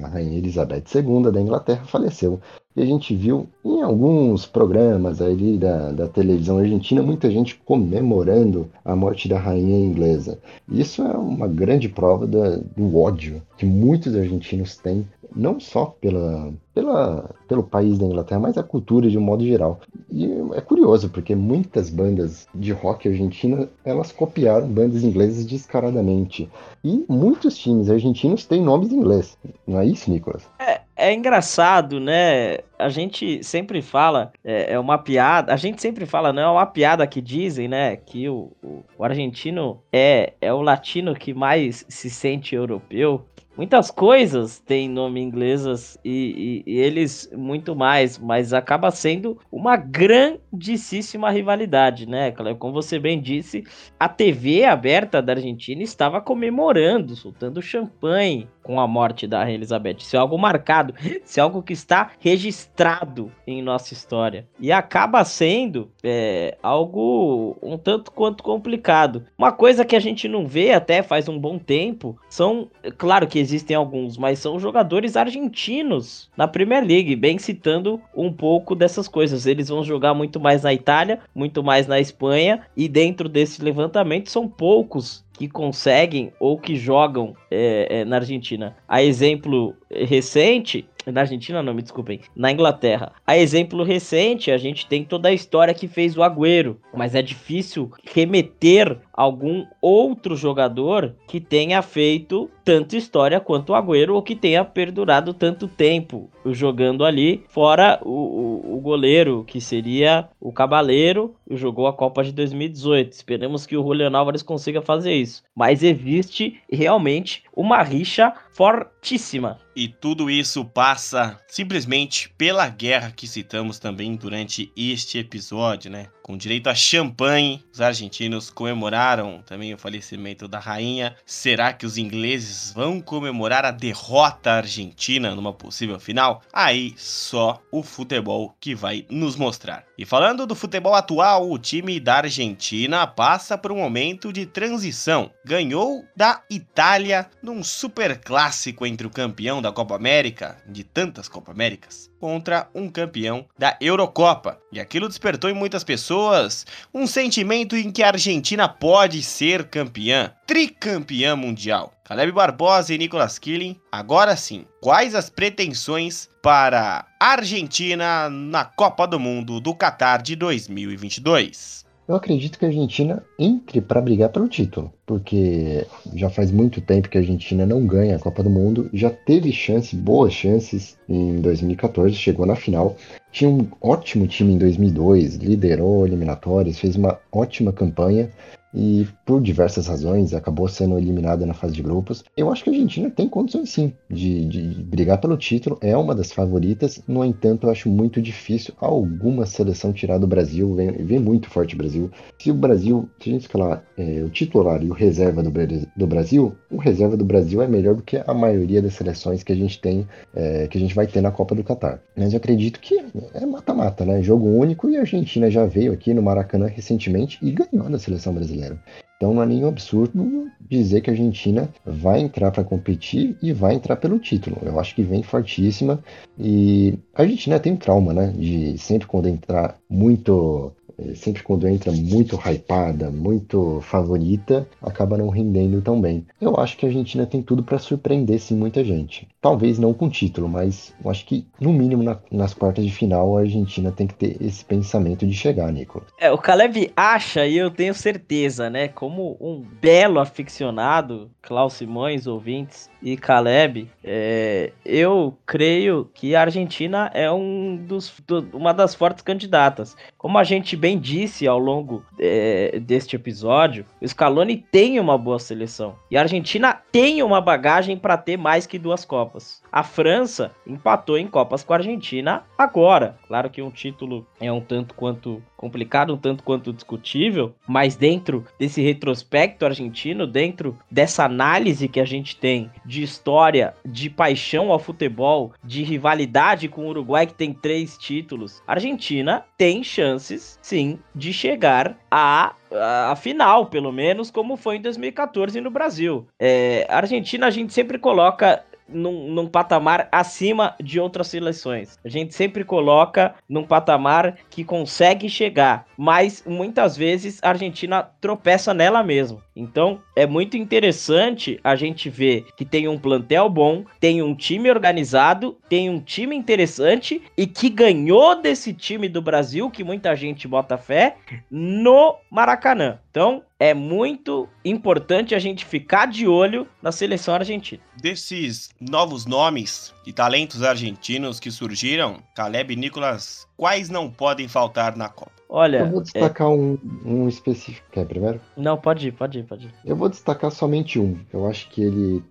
a Rainha Elizabeth II da Inglaterra faleceu. E a gente viu em alguns programas ali da, da televisão argentina muita gente comemorando a morte da rainha inglesa. Isso é uma grande prova da, do ódio que muitos argentinos têm não só pela, pela, pelo país da Inglaterra, mas a cultura de um modo geral. E é curioso, porque muitas bandas de rock argentina, elas copiaram bandas inglesas descaradamente. E muitos times argentinos têm nomes em inglês. Não é isso, Nicolas? É, é engraçado, né? A gente sempre fala, é, é, uma piada, a gente sempre fala, não é uma piada que dizem, né? Que o, o, o argentino é, é o latino que mais se sente europeu muitas coisas têm nome inglesas e, e, e, eles muito mais, mas acaba sendo uma grandíssima rivalidade, né? Como você bem disse, a TV aberta da Argentina estava comemorando, soltando champanhe com a morte da Elizabeth. Isso é algo marcado, isso é algo que está registrado em nossa história. E acaba sendo é, algo um tanto quanto complicado. Uma coisa que a gente não vê até faz um bom tempo são, claro que existem alguns, mas são jogadores argentinos na Premier League, bem citando um pouco dessas coisas. Eles vão jogar muito mais na Itália, muito mais na Espanha, e dentro desse levantamento são poucos que conseguem ou que jogam é, é, na Argentina. A exemplo recente, na Argentina não, me desculpem, na Inglaterra. A exemplo recente, a gente tem toda a história que fez o Agüero, mas é difícil remeter algum outro jogador que tenha feito tanta história quanto o Agüero ou que tenha perdurado tanto tempo jogando ali, fora o, o, o goleiro, que seria o Cabaleiro, jogou a Copa de 2018. Esperamos que o Julian Álvares consiga fazer isso. Mas existe realmente uma rixa fortíssima. E tudo isso passa simplesmente pela guerra que citamos também durante este episódio, né? Com direito a champanhe, os argentinos comemoraram também o falecimento da rainha. Será que os ingleses vão comemorar a derrota argentina numa possível final? Aí só o futebol que vai nos mostrar. E falando do futebol atual, o time da Argentina passa por um momento de transição. Ganhou da Itália num super clássico entre o campeão da Copa América, de tantas Copa Américas, contra um campeão da Eurocopa. E aquilo despertou em muitas pessoas um sentimento em que a Argentina pode ser campeã, tricampeã mundial. Caleb Barbosa e Nicolas Killing. Agora sim, quais as pretensões para a Argentina na Copa do Mundo do Qatar de 2022? Eu acredito que a Argentina entre para brigar pelo título, porque já faz muito tempo que a Argentina não ganha a Copa do Mundo, já teve chance, boas chances em 2014, chegou na final, tinha um ótimo time em 2002, liderou eliminatórias, fez uma ótima campanha, e por diversas razões acabou sendo eliminada na fase de grupos. Eu acho que a Argentina tem condições sim de, de brigar pelo título, é uma das favoritas. No entanto, eu acho muito difícil alguma seleção tirar do Brasil. Vem, vem muito forte o Brasil. Se o Brasil, se a gente escalar é, o titular e o reserva do, do, Brasil, o reserva do Brasil é melhor do que a maioria das seleções que a gente tem, é, que a gente vai ter na Copa do Catar. Mas eu acredito que é mata-mata, né? Jogo único e a Argentina já veio aqui no Maracanã recentemente e ganhou da seleção brasileira Então não é nenhum absurdo dizer que a Argentina vai entrar para competir e vai entrar pelo título. Eu acho que vem fortíssima e a Argentina tem um trauma, né? De sempre quando entrar muito sempre quando entra muito hypada, muito favorita, acaba não rendendo tão bem. Eu acho que a Argentina tem tudo para surpreender sim muita gente. Talvez não com título, mas eu acho que no mínimo na, nas quartas de final a Argentina tem que ter esse pensamento de chegar, Nicolas. É, o Caleb acha e eu tenho certeza, né? Como um belo aficionado, Klaus Simões, ouvintes e Caleb, é, eu creio que a Argentina é um dos, do, uma das fortes candidatas. Como a gente bem disse ao longo é, deste episódio, o Scaloni tem uma boa seleção. E a Argentina tem uma bagagem para ter mais que duas Copas. A França empatou em Copas com a Argentina agora. Claro que um título é um tanto quanto complicado, um tanto quanto discutível, mas dentro desse retrospecto argentino, dentro dessa análise que a gente tem de história, de paixão ao futebol, de rivalidade com o Uruguai que tem três títulos, a Argentina tem chances, sim, de chegar a a, final, pelo menos, como foi em 2014 no Brasil. É, a Argentina a gente sempre coloca num, num, patamar acima de outras seleções. A gente sempre coloca num patamar que consegue chegar, mas muitas vezes a Argentina tropeça nela mesmo. Então é muito interessante a gente ver que tem um plantel bom, tem um time organizado, tem um time interessante e que ganhou desse time do Brasil, que muita gente bota fé, no Maracanã. Então é muito importante a gente ficar de olho na seleção argentina. Desses novos nomes e talentos argentinos que surgiram, Caleb e Nicolas, quais não podem faltar na Copa? Olha. Eu vou destacar é... um, um específico. Quer primeiro? Não, pode ir, pode ir, pode ir. Eu vou destacar somente um. Eu acho que ele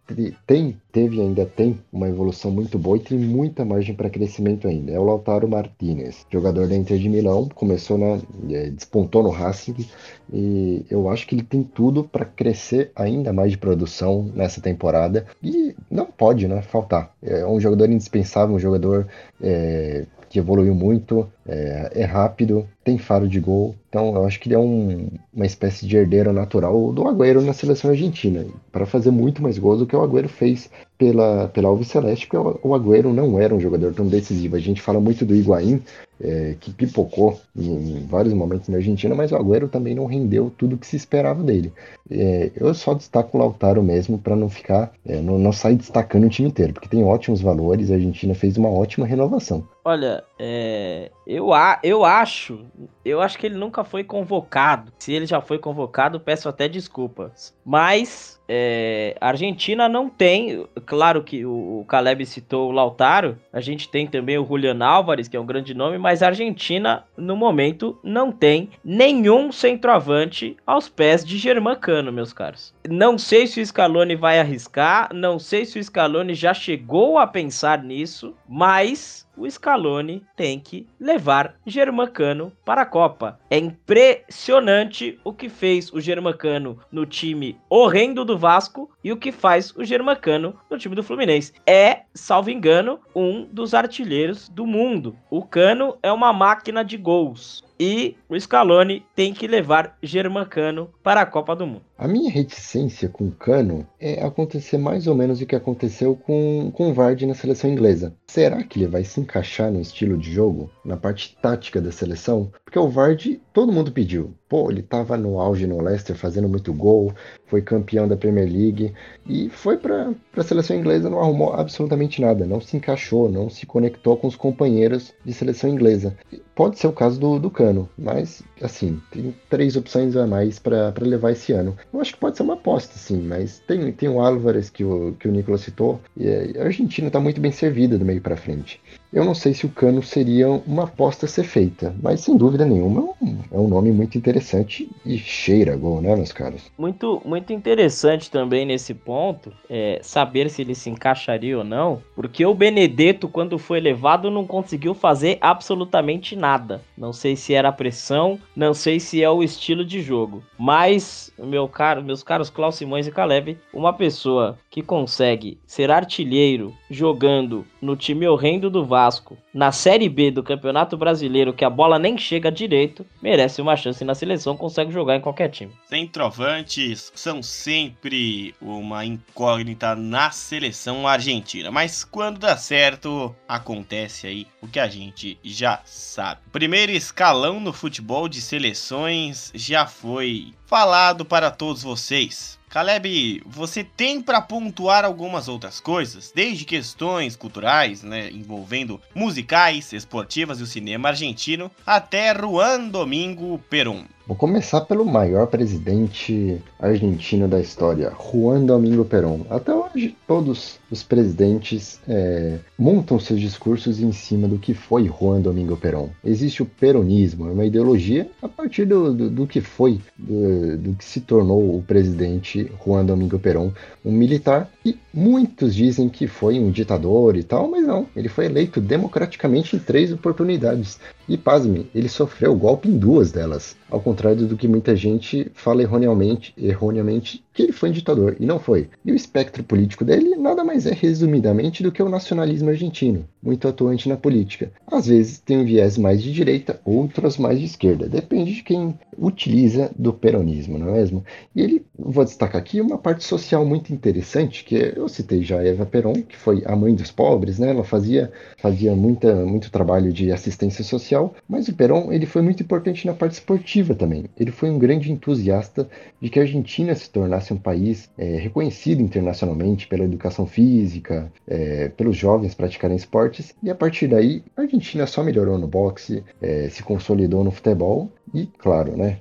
tem, teve e ainda tem uma evolução muito boa e tem muita margem para crescimento ainda. É o Lautaro Martinez, jogador da Inter de Milão, começou na. É, despontou no Racing e eu acho que ele tem tudo para crescer ainda mais de produção nessa temporada e não pode, né, faltar. É um jogador indispensável, um jogador é, que evoluiu muito, é, é, rápido, tem faro de gol. Então eu acho que ele é um, uma espécie de herdeiro natural do Agüero na seleção argentina, para fazer muito mais gols do que o Agüero fez pela, pela Alves Celeste, porque o, Agüero não era um jogador tão decisivo. A gente fala muito do Higuaín, é, que pipocou em, em, vários momentos na Argentina, mas o Agüero também não rendeu tudo que se esperava dele. É, eu só destaco o Lautaro mesmo para não ficar, é, não, não sair destacando o time inteiro, porque tem ótimos valores, a Argentina fez uma ótima renovação. Olha, é, eu, eu acho, eu acho que ele nunca foi convocado. Se ele já foi convocado, peço até desculpas. Mas é, a Argentina não tem, claro que o, o Caleb citou o Lautaro, a gente tem também o Julian Álvares, que é um grande nome, mas a Argentina, no momento, não tem nenhum centroavante aos pés de Germancano, meus caros. Não sei se o Scaloni vai arriscar, não sei se o Scaloni já chegou a pensar nisso, mas o Scaloni tem que levar Germancano para a Copa. É impressionante o que fez o Germancano no time horrendo do Vasco e o que faz o Germancano no time do Fluminense. É, salvo engano, um dos artilheiros do mundo. O Cano é uma máquina de gols e o Scaloni tem que levar Germancano para a Copa do Mundo. A minha reticência com o Cano é acontecer mais ou menos o que aconteceu com, com o Vardy na seleção inglesa. Será que ele vai se encaixar no estilo de jogo, na parte tática da seleção? Porque o Vardy todo mundo pediu. pô, ele tava no auge no Leicester, fazendo muito gol, foi campeão da Premier League e foi para a seleção inglesa, não arrumou absolutamente nada, não se encaixou, não se conectou com os companheiros de seleção inglesa. Pode ser o caso do, do Cano, mas assim, tem três opções a mais para levar esse ano. Eu acho que pode ser uma aposta, sim, mas tem, tem o Álvares que o, que o Nicolas citou, e a Argentina está muito bem servida do meio para frente. Eu não sei se o Cano seria uma aposta a ser feita, mas sem dúvida nenhuma é um nome muito interessante e cheira gol, né, meus caros? Muito, muito interessante também nesse ponto é saber se ele se encaixaria ou não, porque o Benedetto, quando foi levado, não conseguiu fazer absolutamente nada. Não sei se era pressão, não sei se é o estilo de jogo, mas, meu caro, meus caros Klaus Simões e Caleb, uma pessoa que consegue ser artilheiro jogando no time horrendo do Vasco na Série B do Campeonato Brasileiro, que a bola nem chega direito, merece uma chance na seleção, consegue jogar em qualquer time. Centroavantes são sempre uma incógnita na seleção argentina, mas quando dá certo, acontece aí o que a gente já sabe. Primeiro escalão no futebol de seleções já foi falado para todos vocês. Caleb, você tem para pontuar algumas outras coisas, desde questões culturais, né, envolvendo musicais, esportivas e o cinema argentino, até Juan Domingo Perón. Vou começar pelo maior presidente argentino da história, Juan Domingo Perón. Até hoje, todos os presidentes é, montam seus discursos em cima do que foi Juan Domingo Perón. Existe o peronismo, é uma ideologia a partir do, do, do que foi, do, do, que se tornou o presidente Juan Domingo Perón, um militar e muitos dizem que foi um ditador e tal, mas não. Ele foi eleito democraticamente em três oportunidades. E pasme, ele sofreu golpe em duas delas. Ao contrário do que muita gente fala erroneamente, erroneamente que ele foi um ditador, e não foi. E o espectro político dele nada mais é resumidamente do que o nacionalismo argentino, muito atuante na política. Às vezes tem um viés mais de direita, outros mais de esquerda, depende de quem utiliza do peronismo, não é mesmo? E ele, vou destacar aqui uma parte social muito interessante, que eu citei já Eva Peron, que foi a mãe dos pobres, né? Ela fazia, fazia muita, muito trabalho de assistência social, mas o Peron ele foi muito importante na parte esportiva também. Ele foi um grande entusiasta de que a Argentina se tornasse tornasse um país é, reconhecido internacionalmente pela educação física, é, pelos jovens praticarem esportes, e a partir daí a Argentina só melhorou no boxe, é, se consolidou no futebol e, claro, né,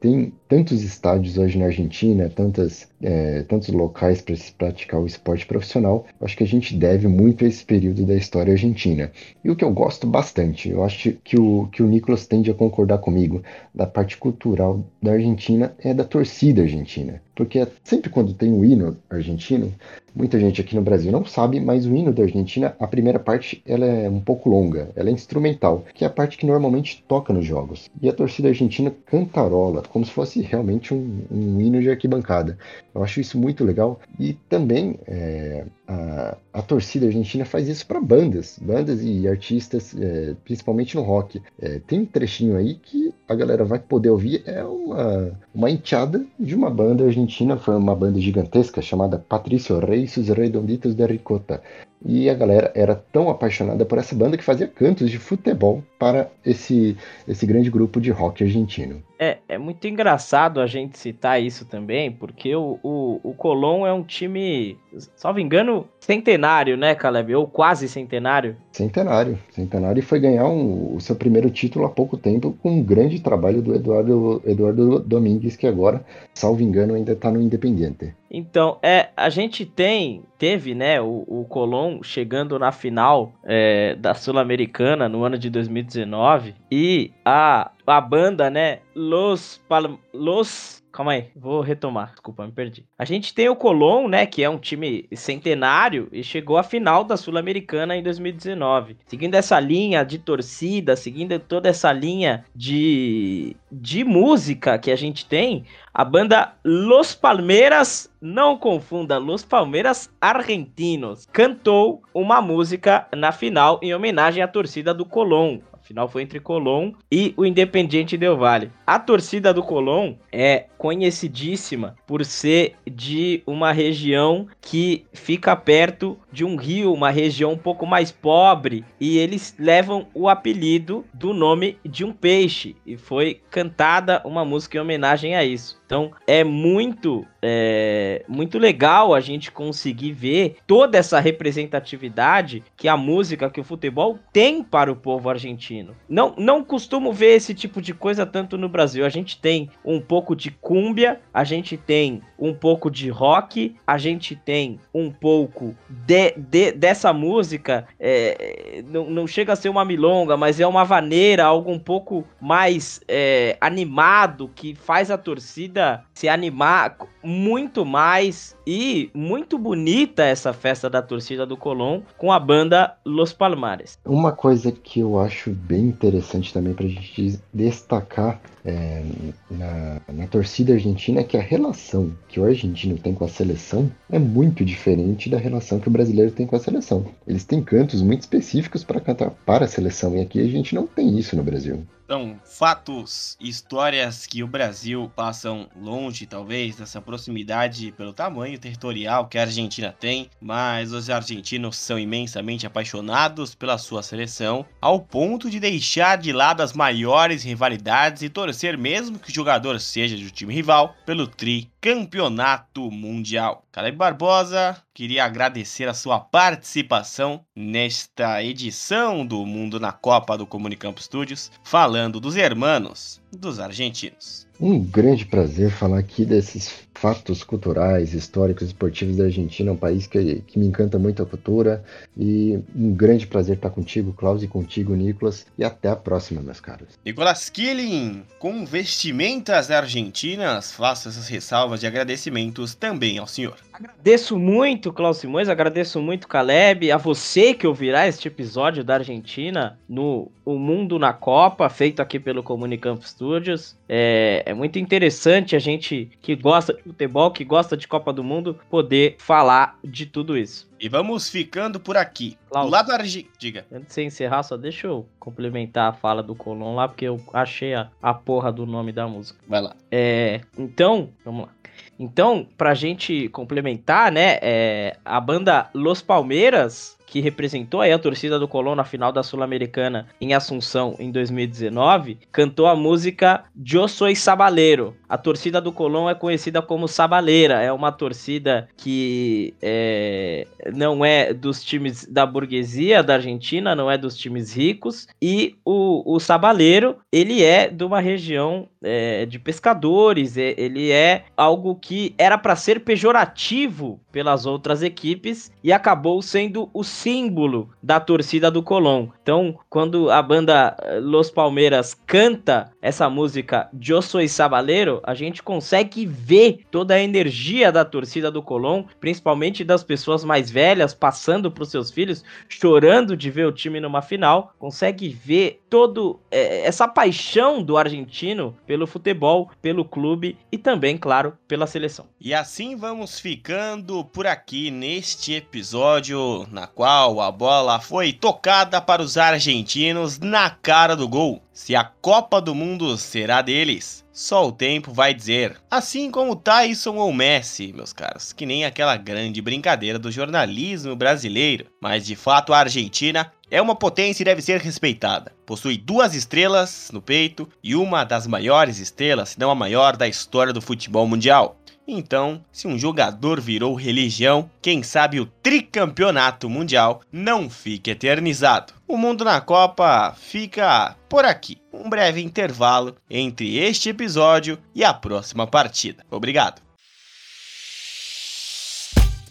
tem tantos estádios hoje na Argentina, tantas, é, tantos locais para se praticar o esporte profissional. Acho que a gente deve muito a esse período da história argentina. E o que eu gosto bastante, eu acho que o, que o Nicolas tende a concordar comigo, da parte cultural da Argentina é da torcida argentina. Porque sempre quando tem o hino argentino, muita gente aqui no Brasil não sabe, mas o hino da Argentina, a primeira parte, ela é um pouco longa, ela é instrumental, que é a parte que normalmente toca nos jogos. E a torcida argentina cantarola, como se fosse realmente um, um hino de arquibancada. Eu acho isso muito legal. E também é, a, a, torcida argentina faz isso para bandas, bandas e artistas, é, principalmente no rock. É, tem um trechinho aí que a galera vai poder ouvir, é uma, uma enteada de uma banda argentina, foi uma banda gigantesca chamada Patricio Reis os Redonditos de Ricota. E a galera era tão apaixonada por essa banda que fazia cantos de futebol para esse, esse grande grupo de rock argentino. É, é muito engraçado a gente citar isso também, porque o, o, o Colón é um time, salvo engano, centenário, né, Caleb? Ou quase centenário. Centenário, centenário. E foi ganhar um, o seu primeiro título há pouco tempo com um grande trabalho do Eduardo, Eduardo Domingues, que agora, salvo engano, ainda está no Independiente. Então, é, a gente tem, teve, né, o, o Colón chegando na final é, da Sul-Americana no ano de 2019 e a, a banda, né, Los, Pal Los Calma aí, vou retomar. Desculpa, me perdi. A gente tem o Colón, né, que é um time centenário e chegou à final da Sul-Americana em 2019. Seguindo essa linha de torcida, seguindo toda essa linha de, de música que a gente tem, a banda Los Palmeiras, não confunda, Los Palmeiras Argentinos, cantou uma música na final em homenagem à torcida do Colón final foi entre Colón e o Independiente Del Valle. A torcida do Colón é conhecidíssima por ser de uma região que fica perto de um rio, uma região um pouco mais pobre, e eles levam o apelido do nome de um peixe, e foi cantada uma música em homenagem a isso. Então é muito, é, muito legal a gente conseguir ver toda essa representatividade que a música, que o futebol tem para o povo argentino. Não, não costumo ver esse tipo de coisa tanto no Brasil. A gente tem um pouco de cúmbia, a gente tem um pouco de rock, a gente tem um pouco de, de dessa música. É, não, não chega a ser uma milonga, mas é uma vaneira, algo um pouco mais é, animado que faz a torcida se animar muito mais e muito bonita essa festa da torcida do Colón com a banda Los Palmares. Uma coisa que eu acho bem interessante também para a gente destacar é, na, na torcida argentina é que a relação que o argentino tem com a seleção é muito diferente da relação que o brasileiro tem com a seleção. Eles têm cantos muito específicos para cantar para a seleção e aqui a gente não tem isso no Brasil. São fatos, histórias que o Brasil passam longe, talvez, dessa proximidade pelo tamanho territorial que a Argentina tem, mas os argentinos são imensamente apaixonados pela sua seleção, ao ponto de deixar de lado as maiores rivalidades e torcer mesmo que o jogador seja do time rival pelo tri campeonato mundial. Caleb Barbosa, queria agradecer a sua participação nesta edição do Mundo na Copa do Comunicampo Studios, falando dos hermanos dos argentinos. Um grande prazer falar aqui desses fatos culturais, históricos, esportivos da Argentina, um país que, que me encanta muito a cultura. E um grande prazer estar contigo, Klaus, e contigo, Nicolas. E até a próxima, meus caros. Nicolas Killing, com vestimentas argentinas, faço essas ressalvas de agradecimentos também ao senhor. Agradeço muito, Klaus Simões, agradeço muito, Caleb, a você que ouvirá este episódio da Argentina no O Mundo na Copa, feito aqui pelo Comunicamp Studios. É, é muito interessante a gente que gosta de futebol, que gosta de Copa do Mundo, poder falar de tudo isso. E vamos ficando por aqui. Klaus, do lado argentino. Diga. Antes de você encerrar, só deixa eu complementar a fala do Colom lá, porque eu achei a, a porra do nome da música. Vai lá. É, então, vamos lá. Então, pra gente complementar, né, é, a banda Los Palmeiras que representou aí a torcida do Colón na final da Sul-Americana em Assunção em 2019, cantou a música Eu Soy Sabaleiro. A torcida do Colón é conhecida como Sabaleira, é uma torcida que é, não é dos times da burguesia da Argentina, não é dos times ricos, e o, o Sabaleiro, ele é de uma região é, de pescadores, é, ele é algo que era para ser pejorativo pelas outras equipes e acabou sendo o símbolo da torcida do Colón. Então, quando a banda eh, Los Palmeiras canta essa música Eu Soy Sabaleiro, a gente consegue ver toda a energia da torcida do Colón, principalmente das pessoas mais velhas passando para os seus filhos, chorando de ver o time numa final, consegue ver todo é, essa paixão do argentino pelo futebol, pelo clube e também, claro, pela seleção. E assim vamos ficando por aqui neste episódio na qual a bola foi tocada para os argentinos na cara do gol. Se a Copa do Mundo será deles, só o tempo vai dizer. Assim como Tyson ou Messi, meus caros, que nem aquela grande brincadeira do jornalismo brasileiro. Mas de fato a Argentina é uma potência e deve ser respeitada. Possui duas estrelas no peito e uma das maiores estrelas, se não a maior da história do futebol mundial. Então, se um jogador virou religião, quem sabe o tricampeonato mundial não fique eternizado. O Mundo na Copa fica por aqui. Um breve intervalo entre este episódio e a próxima partida. Obrigado.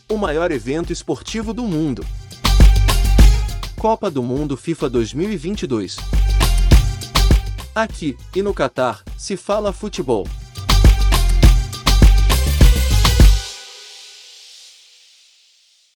O maior evento esportivo do mundo. Copa do Mundo FIFA 2022. Aqui e no Catar se fala futebol.